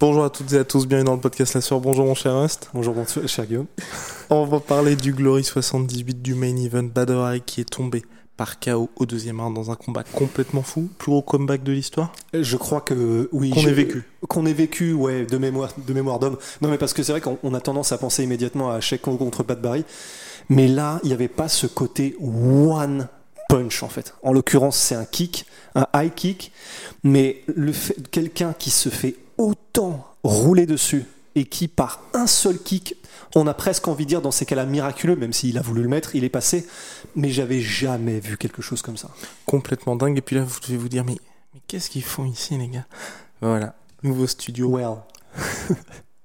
Bonjour à toutes et à tous, bienvenue dans le podcast La Soeur. Bonjour mon cher Rust. Bonjour mon cher Guillaume. On va parler du Glory 78 du main event Badr Hari qui est tombé par KO au deuxième round dans un combat complètement fou, plus gros comeback de l'histoire. Je crois que oui. Qu'on ait vécu. Qu'on ait vécu, ouais, de mémoire, de mémoire d'homme. Non, mais parce que c'est vrai qu'on on a tendance à penser immédiatement à Sheko contre Pat Barry, mais là, il n'y avait pas ce côté one punch en fait. En l'occurrence, c'est un kick, un high kick, mais le fait quelqu'un qui se fait autant rouler dessus et qui par un seul kick, on a presque envie de dire dans ces cas-là miraculeux, même s'il a voulu le mettre, il est passé, mais j'avais jamais vu quelque chose comme ça. Complètement dingue. Et puis là, vous devez vous dire, mais, mais qu'est-ce qu'ils font ici, les gars? Voilà, nouveau studio. Well.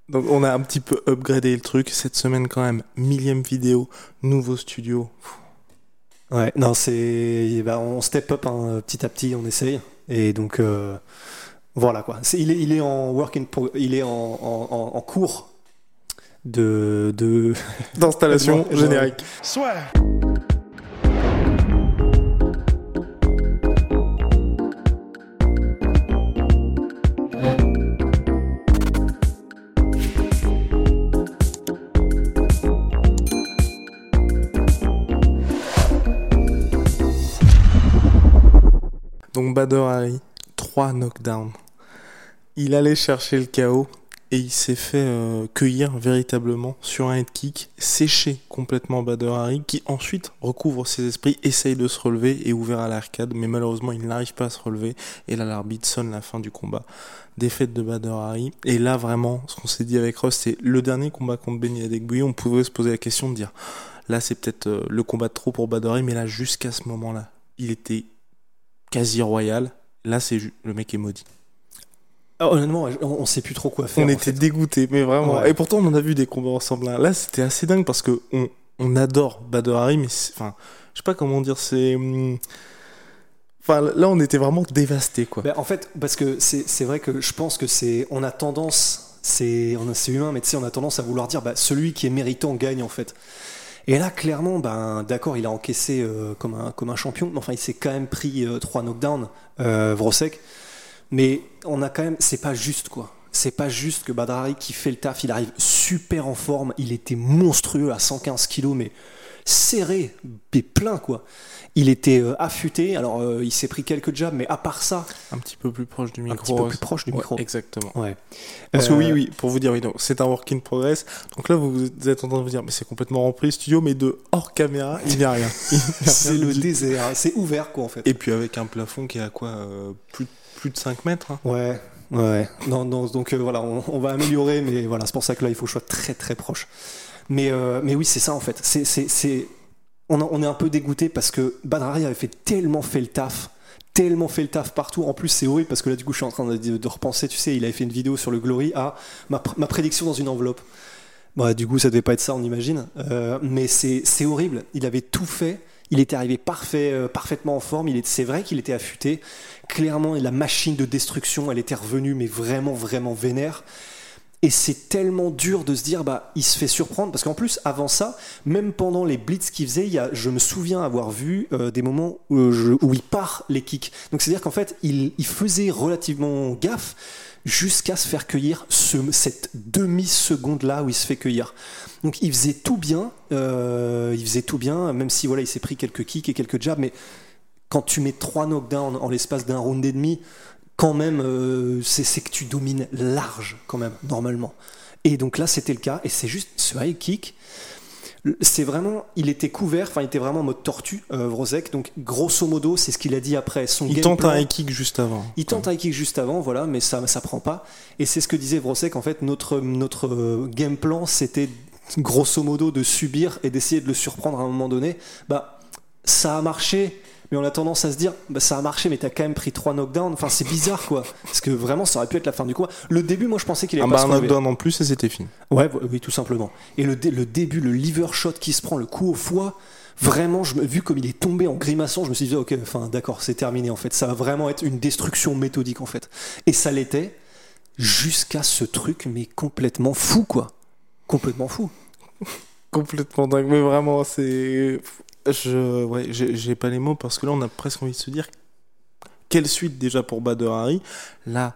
Donc on a un petit peu upgradé le truc. Cette semaine, quand même, millième vidéo, nouveau studio. Ouais, non, c'est. bah, on step up hein, petit à petit, on essaye. Et donc, euh, voilà quoi. Il, est, il est en work in pro- il est en, en, en- en cours de. de... D'installation générique. Donc Badr Hari, 3 knockdowns. Il allait chercher le KO et il s'est fait euh, cueillir véritablement sur un head kick, séché complètement Badr Hari, qui ensuite recouvre ses esprits, essaye de se relever et ouvert à l'arcade, mais malheureusement il n'arrive pas à se relever. Et là l'arbitre sonne la fin du combat. Défaite de Badr Hari. Et là vraiment, ce qu'on s'est dit avec Ross, c'est le dernier combat contre Benny Adekbouye, on pouvait se poser la question de dire, là c'est peut-être euh, le combat de trop pour Badr Hari, mais là jusqu'à ce moment-là, il était quasi royal. Là c'est ju- le mec est maudit. Ah, honnêtement, on, on sait plus trop quoi faire. On était fait. dégoûtés, mais vraiment. Ouais. Et pourtant, on en a vu des combats ensemble. hein. Là, c'était assez dingue parce que on, on adore Badr Hari, mais enfin, je sais pas comment dire, c'est. hum, Enfin, là, on était vraiment dévastés, quoi. Ben, en fait, parce que c'est vrai que je pense que c'est. On a tendance. C'est on a- c'est humain, mais tu sais, on a tendance à vouloir dire bah, celui qui est méritant gagne en fait. Et là, clairement, ben, d'accord, il a encaissé euh, comme, un, comme un champion, mais enfin, il s'est quand même pris euh, trois knockdowns, euh, Vrosek. Mais on a quand même, c'est pas juste quoi. C'est pas juste que Badrari qui fait le taf, il arrive super en forme, il était monstrueux à 115 kilos, mais serré, mais plein quoi. Il était euh, affûté, alors euh, il s'est pris quelques jabs, mais à part ça, Un petit peu plus proche du micro. un petit peu plus proche du Ouais, micro. exactement. Ouais. Parce que Euh, oui, oui, pour vous dire, oui, donc c'est un work in progress. Donc là, vous êtes en train de vous dire, mais c'est complètement rempli le studio, mais de hors caméra, il n'y a rien. C'est le désert, c'est ouvert quoi en fait. Et puis avec un plafond qui est à quoi plus, plus de 5 mètres hein. Ouais, ouais. Donc euh, voilà, on, va améliorer, mais voilà, c'est pour ça que là, il faut que je sois très très proche. Mais, euh, mais oui, c'est ça en fait. C'est, c'est, c'est... On, est un peu dégoûté parce que Badrari avait fait tellement fait le taf, tellement fait le taf partout. En plus, c'est horrible parce que là, du coup, je suis en train de, repenser. Tu sais, il avait fait une vidéo sur le Glory à ma prédiction dans une enveloppe. Bah, du coup, ça devait pas être ça, on imagine. Euh, mais c'est, c'est horrible. Il avait tout fait. Il était arrivé parfait, euh, parfaitement en forme. Il est, c'est vrai qu'il était affûté. Clairement, la machine de destruction, elle était revenue, mais vraiment, vraiment vénère. Et c'est tellement dur de se dire, bah, il se fait surprendre. Parce qu'en plus, avant ça, même pendant les blitz qu'il faisait, il y a, je me souviens avoir vu euh, des moments où, je- où il part les kicks. Donc c'est-à-dire qu'en fait, il, il faisait relativement gaffe jusqu'à se faire cueillir ce, cette demi-seconde-là où il se fait cueillir. Donc il faisait tout bien, euh, il faisait tout bien, même si voilà, il s'est pris quelques kicks et quelques jabs, mais quand tu mets trois knockdowns en l'espace d'un round et demi, quand même, euh, c'est que tu domines large, quand même, normalement. Et donc là, c'était le cas, et c'est juste ce high kick. C'est vraiment, il était couvert, enfin, il était vraiment en mode tortue, euh, Vrosek. Donc, grosso modo, c'est ce qu'il a dit après. Son Il tente plan- un high kick juste avant. il tente un high kick juste avant, voilà, mais ça, ça prend pas. Et c'est ce que disait Vrosek, en fait, notre, notre euh, game plan, c'était grosso modo de subir et d'essayer de le surprendre à un moment donné. Bah, ça a marché, mais on a tendance à se dire bah, ça a marché mais t'as quand même pris trois knockdowns enfin c'est bizarre quoi parce que vraiment ça aurait pu être la fin du combat le début moi je pensais qu'il allait Un pas bar se relever. knockdown en plus et c'était fini. Ouais, oui, tout simplement. Et le, dé- le début, le liver shot qui se prend, le coup au foie, vraiment, je me, vu comme il est tombé en grimaçant, je me suis dit, ok, enfin, d'accord, c'est terminé en fait. Ça va vraiment être une destruction méthodique en fait. Et ça l'était jusqu'à ce truc, mais complètement fou quoi. Complètement fou. Complètement dingue, mais vraiment, c'est. Je. Ouais, j'ai pas les mots parce que là, on a presque envie de se dire. Quelle suite déjà pour Bader Hari Là,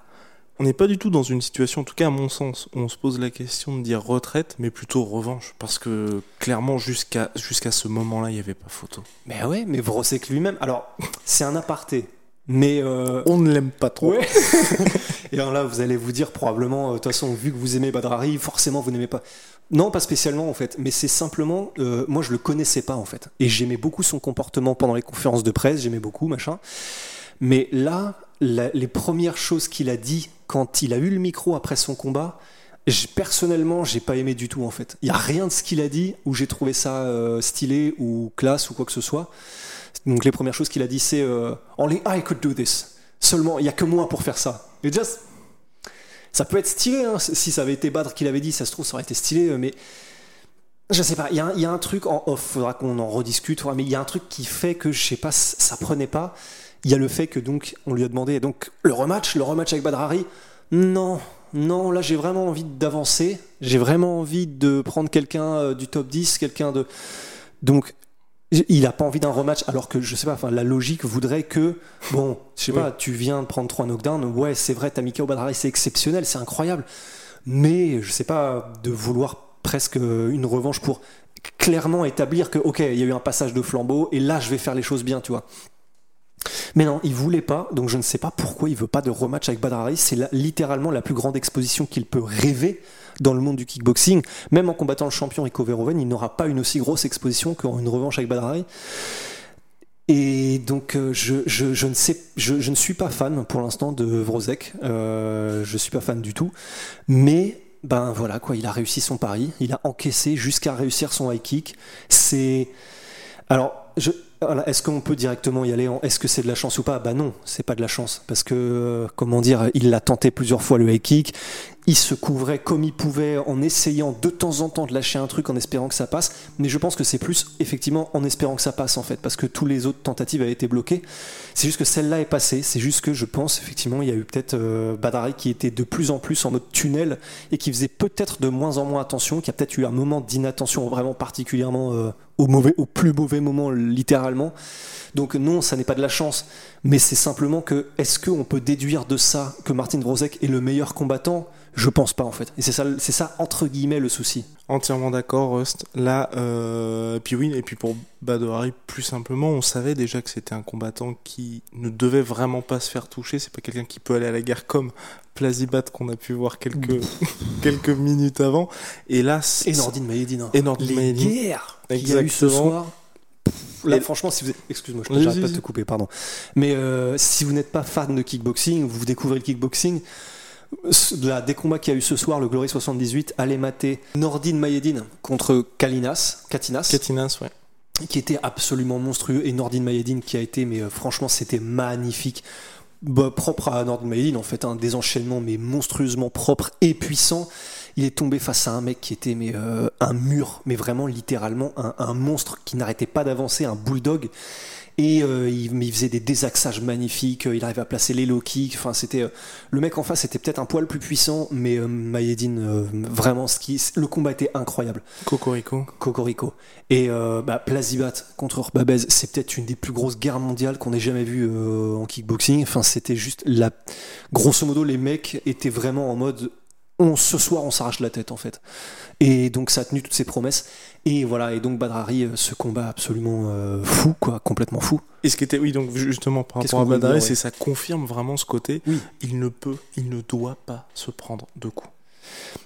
on n'est pas du tout dans une situation, en tout cas à mon sens, où on se pose la question de dire retraite, mais plutôt revanche. Parce que clairement, jusqu'à jusqu'à ce moment-là, il n'y avait pas photo. Mais ouais, mais Vrosek lui-même. Alors, c'est un aparté. Mais euh, On ne l'aime pas trop. Ouais. Et alors là, vous allez vous dire probablement, euh, de toute façon, vu que vous aimez Badrari, forcément vous n'aimez pas. Non, pas spécialement en fait, mais c'est simplement, euh, moi je le connaissais pas en fait, et j'aimais beaucoup son comportement pendant les conférences de presse, j'aimais beaucoup machin. Mais là, la- les premières choses qu'il a dit quand il a eu le micro après son combat, personnellement, j'ai pas aimé du tout en fait. Il y a rien de ce qu'il a dit où j'ai trouvé ça euh, stylé ou classe ou quoi que ce soit. Donc les premières choses qu'il a dit, c'est euh, Only I could do this. Seulement, il y a que moi pour faire ça. Et just, ça peut être stylé, hein, si ça avait été Badr qui l'avait dit, ça se trouve, ça aurait été stylé, euh, mais je sais pas, il y, a un- il y a un truc en off, faudra qu'on en rediscute, mais il y a un truc qui fait que, je sais pas, ça prenait pas. Il y a le fait que, donc, on lui a demandé, donc, le rematch, le rematch avec Badrari, non, non, là j'ai vraiment envie d'avancer, j'ai vraiment envie de prendre quelqu'un euh, du top 10, quelqu'un de. Donc, il a pas envie d'un rematch, alors que je sais pas, enfin, la logique voudrait que, bon, je sais Oui. pas, tu viens de prendre trois knockdowns, ouais, c'est vrai, t'as Badrari, c'est exceptionnel, c'est incroyable, mais je sais pas, de vouloir presque une revanche pour clairement établir que, ok, il y a eu un passage de flambeau, et là, je vais faire les choses bien, tu vois. Mais non, il voulait pas, donc je ne sais pas pourquoi il veut pas de rematch avec Badrari. C'est littéralement la plus grande exposition qu'il peut rêver dans le monde du kickboxing. Même en combattant le champion Rico Verhoeven, il n'aura pas une aussi grosse exposition qu'en une revanche avec Badrari. Et donc euh, je, ne sais, je, je ne suis pas fan pour l'instant de Vrozek. Euh, je suis pas fan du tout. Mais ben voilà quoi, il a réussi son pari. Il a encaissé jusqu'à réussir son high kick. C'est alors, je, est-ce qu'on peut directement y aller en est-ce que c'est de la chance ou pas? Bah non, c'est pas de la chance parce que euh, comment dire, il l'a tenté plusieurs fois le high kick, il se couvrait comme il pouvait en essayant de temps en temps de lâcher un truc en espérant que ça passe, mais je pense que c'est plus effectivement en espérant que ça passe en fait parce que tous les autres tentatives avaient été bloquées. C'est juste que celle-là est passée, c'est juste que je pense effectivement il y a eu peut-être euh, Badari qui était de plus en plus en mode tunnel et qui faisait peut-être de moins en moins attention, qui a peut-être eu un moment d'inattention vraiment particulièrement euh, au plus mauvais moment littéralement. Donc non, ça n'est pas de la chance, mais c'est simplement que est-ce qu'on peut déduire de ça que Martin Brozek est le meilleur combattant? Je pense pas en fait. Et c'est ça, c'est ça entre guillemets le souci. Entièrement d'accord, Rust. Là, euh, et puis oui, et puis pour Badoari, plus simplement, on savait déjà que c'était un combattant qui ne devait vraiment pas se faire toucher. C'est pas quelqu'un qui peut aller à la guerre comme Plazibat qu'on a pu voir quelques, quelques minutes avant. Et là, c'est- Et Nordine hein. Et Nordine Les guerres qu'il y a eu ce soir. Là, Et- franchement, si vous êtes... excuse-moi, je Vas-y, j'arrête pas de te couper, pardon. Mais euh, si vous n'êtes pas fan de kickboxing, vous découvrez le kickboxing. Là, des combats qu'il y a eu ce soir, le Glory 78, allez mater Nordine Mayedine contre Kalinas, Katinas, Katinas, ouais. qui était absolument monstrueux, et Nordine Mayedine qui a été, mais euh, franchement, c'était magnifique. Bah, propre à Nordine Mayedine, en fait, un des enchaînements, mais monstrueusement propre et puissant. Il est tombé face à un mec qui était mais, euh, un mur, mais vraiment littéralement un, un monstre qui n'arrêtait pas d'avancer, un bulldog. Et euh, il, il faisait des désaxages magnifiques, euh, il arrivait à placer les low kicks. Enfin, c'était euh, le mec en face était peut-être un poil plus puissant, mais euh, Mayedine, euh, vraiment, ce qui, le combat était incroyable. Cocorico. Cocorico. Et euh, bah, Plazibat contre Orbabez, c'est peut-être une des plus grosses guerres mondiales qu'on ait jamais vues euh, en kickboxing. Enfin, c'était juste la. Grosso modo, les mecs étaient vraiment en mode. On, ce soir, on s'arrache la tête en fait. Et donc, ça a tenu toutes ses promesses. Et voilà. Et donc, Badrari, euh, ce combat absolument euh, fou, quoi, complètement fou. Et ce qui était, oui, donc justement par rapport à dire, c'est ça confirme vraiment ce côté. Oui. Il ne peut, il ne doit pas se prendre de coups.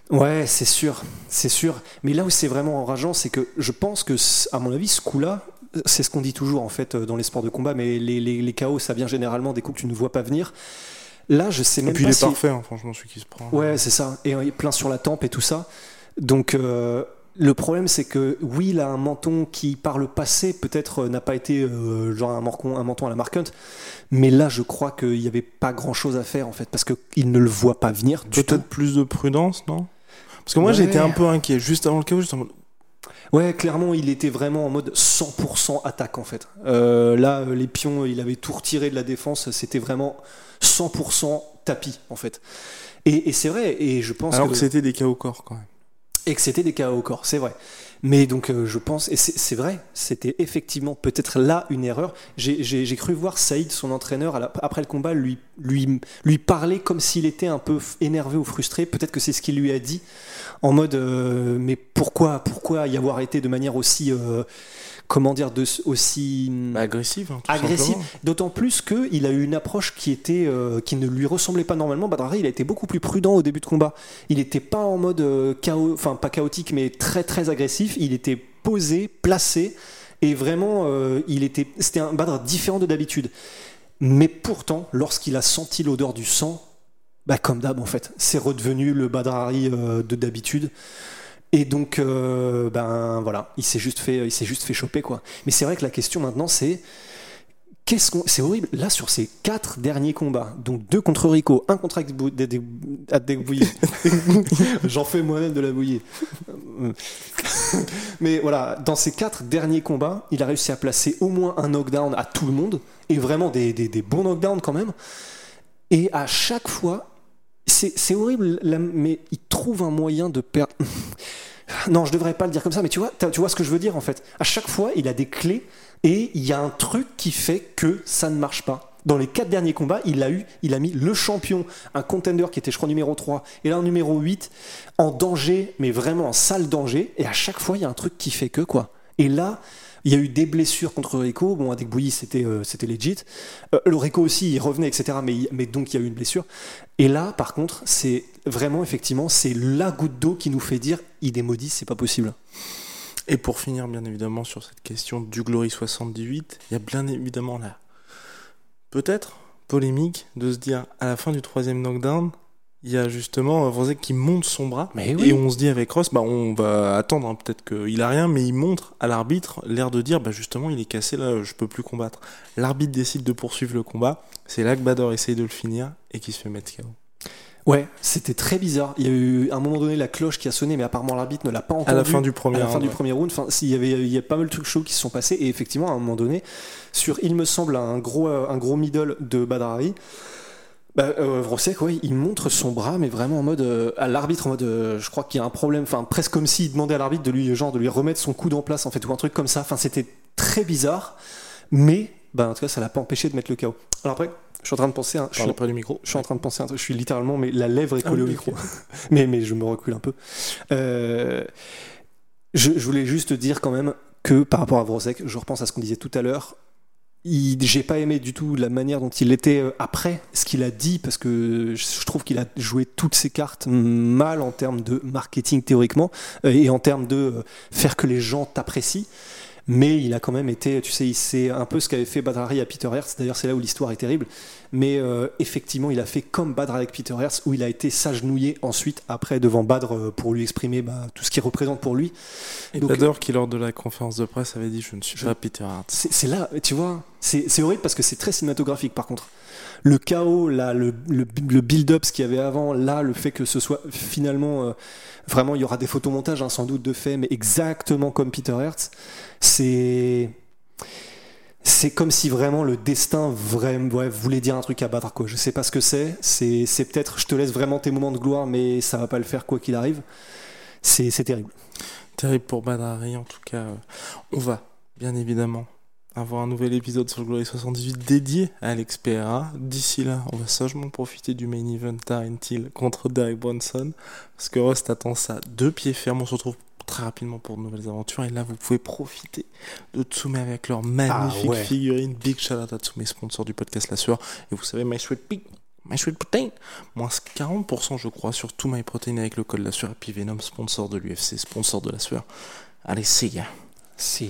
Ouais, c'est sûr, c'est sûr. Mais là où c'est vraiment enrageant, c'est que je pense que, à mon avis, ce coup-là, c'est ce qu'on dit toujours en fait euh, dans les sports de combat, mais les, les, les KO, ça vient généralement des coups que tu ne vois pas venir. Là, je sais Et même puis pas il est si... parfait, hein, franchement, celui qui se prend. Ouais, c'est ça. Et euh, plein sur la tempe et tout ça. Donc, euh, le problème, c'est que oui, il a un menton qui, par le passé, peut-être euh, n'a pas été euh, genre un menton, un menton à la Mark Hunt, mais là, je crois qu'il n'y avait pas grand-chose à faire en fait, parce qu'il ne le voit pas venir. Peut-être plus de prudence, non? Parce que moi, j'étais un peu inquiet juste avant le chaos. Juste en mode, Ouais, clairement, il était vraiment en mode 100% attaque en fait. Euh, là, euh, les pions, il avait tout retiré de la défense, c'était vraiment 100% tapis en fait. Et, et c'est vrai, et je pense Alors que, que c'était des chaos corps quand même. et que c'était des KO au corps, c'est vrai. Mais donc, euh, je pense, et c'est vrai, c'était effectivement peut-être là une erreur. J'ai- cru voir Saïd, son entraîneur, après le combat, lui, lui, parler comme s'il était un peu énervé ou frustré. Peut-être que c'est ce qu'il lui a dit, en mode, euh, mais pourquoi, pourquoi y avoir été de manière aussi, euh, comment dire, de, aussi Bah, agressif. hein, simplement. D'autant plus qu'il a eu une approche qui était euh, qui ne lui ressemblait pas normalement. Badrari, il a été beaucoup plus prudent au début de combat. Il n'était pas en mode euh, chaos, enfin pas chaotique, mais très très agressif. Il était posé, placé, et vraiment, euh, il était, c'était un Badr différent de d'habitude. Mais pourtant, lorsqu'il a senti l'odeur du sang, bah comme d'hab en fait, c'est redevenu le Badrari de d'habitude. Et donc, euh, ben voilà, il s'est juste fait, il s'est juste fait choper quoi. Mais c'est vrai que la question maintenant, c'est qu'est-ce qu'on, c'est horrible. Là, sur ces quatre derniers combats, donc deux contre Rico, un contre Adek- Adek- Adekbouye. J'en fais moi-même de la bouillie. Mais voilà, dans ces quatre derniers combats, il a réussi à placer au moins un knockdown à tout le monde et vraiment des, des- des bons knockdowns quand même. Et à chaque fois, c'est horrible, mais il trouve un moyen de perdre. Non, je devrais pas le dire comme ça, mais tu vois, tu vois ce que je veux dire en fait. À chaque fois, il a des clés et il y a un truc qui fait que ça ne marche pas. Dans les quatre derniers combats, il a eu, il a mis le champion, un contender qui était, je crois, numéro 3, et là, un numéro 8, en danger, mais vraiment en sale danger. Et à chaque fois, il y a un truc qui fait que, quoi. Et là, il y a eu des blessures contre Rico. Bon, avec Bouilly, c'était euh, c'était legit. Euh, le Rico aussi, il revenait, etc. Mais, mais donc, il y a eu une blessure. Et là, par contre, c'est vraiment, effectivement, c'est la goutte d'eau qui nous fait dire il est maudit, c'est pas possible. Et pour finir, bien évidemment, sur cette question du Glory 78, il y a bien évidemment là, peut-être, polémique de se dire à la fin du troisième knockdown, il y a justement Vrozek qui monte son bras. Mais oui. Et on se dit avec Ross, bah on va attendre, hein, peut-être qu'il a rien, mais il montre à l'arbitre l'air de dire, bah justement, il est cassé là, je peux plus combattre. L'arbitre décide de poursuivre le combat. C'est là que Bador essaye de le finir et qui se fait mettre KO. Ouais, c'était très bizarre. Il y a eu à un moment donné la cloche qui a sonné, mais apparemment l'arbitre ne l'a pas entendu. À la fin du premier à la fin round, du ouais. premier round. Enfin, s'il y avait, il y a pas mal de trucs chauds qui se sont passés. Et effectivement, à un moment donné, sur, il me semble, un gros, un gros middle de Badrari. Bah, euh, Vrosek, ouais, il montre son bras, mais vraiment en mode euh, à l'arbitre, en mode, euh, je crois qu'il y a un problème, enfin presque comme s'il demandait à l'arbitre de lui, genre, de lui remettre son coude en place, en fait, ou un truc comme ça. Enfin, c'était très bizarre, mais, bah, en tout cas, ça l'a pas empêché de mettre le KO. Alors après, je suis en train de penser, à- je suis pas du micro. je suis en train de penser à un truc. Je suis littéralement, mais la lèvre est Ah collée au micro. mais, mais je me recule un peu. Euh, je, je voulais juste dire quand même que par rapport à Vrosek, je repense à ce qu'on disait tout à l'heure. J'ai pas aimé du tout la manière dont il était euh, après ce qu'il a dit parce que je je trouve qu'il a joué toutes ses cartes mal en termes de marketing théoriquement euh, et en termes de euh, faire que les gens t'apprécient. Mais il a quand même été, tu sais, c'est un peu ce qu'avait fait Badrari à Peter Hertz. D'ailleurs, c'est là où l'histoire est terrible. Mais euh, effectivement, il a fait comme Badr avec Peter Hertz, où il a été s'agenouiller ensuite, après, devant Badr, euh, pour lui exprimer bah, tout ce qu'il représente pour lui. Et Bador qui, lors de la conférence de presse, avait dit Je ne suis Je- pas Peter Hart. C'est là, tu vois, c'est horrible parce que c'est très cinématographique par contre. Le chaos, là, le, build-up, ce qu'il y avait avant, là, le fait que ce soit finalement, euh, vraiment, il y aura des photomontages, hein, sans doute de fait, mais exactement comme Peter Hertz, c'est. C'est comme si vraiment le destin voulait dire un truc à battre. Quoi. Je sais pas ce que c'est. C'est peut-être, je te laisse vraiment tes moments de gloire, mais ça va pas le faire quoi qu'il arrive. C'est terrible. Terrible pour Badrari, en tout cas. On va, bien évidemment, avoir un nouvel épisode sur le Glory 78 dédié à Alex Pereira. D'ici là, on va sagement profiter du main event Taryn Till contre Derek Bronson. Parce que Rust attend ça de pied ferme. On se retrouve très rapidement pour de nouvelles aventures. Et là, vous pouvez profiter de Tsume avec leur magnifique Ah ouais. figurine. Big shout out à Tsume, sponsor du podcast La Sueur. Et vous savez, My Sweet Pig. My Sweet Protein, moins 40% je crois sur tout My Protein avec le code La Sueur et puis Venom, sponsor de l'UFC, sponsor de La Sueur. Allez, see ya. C'est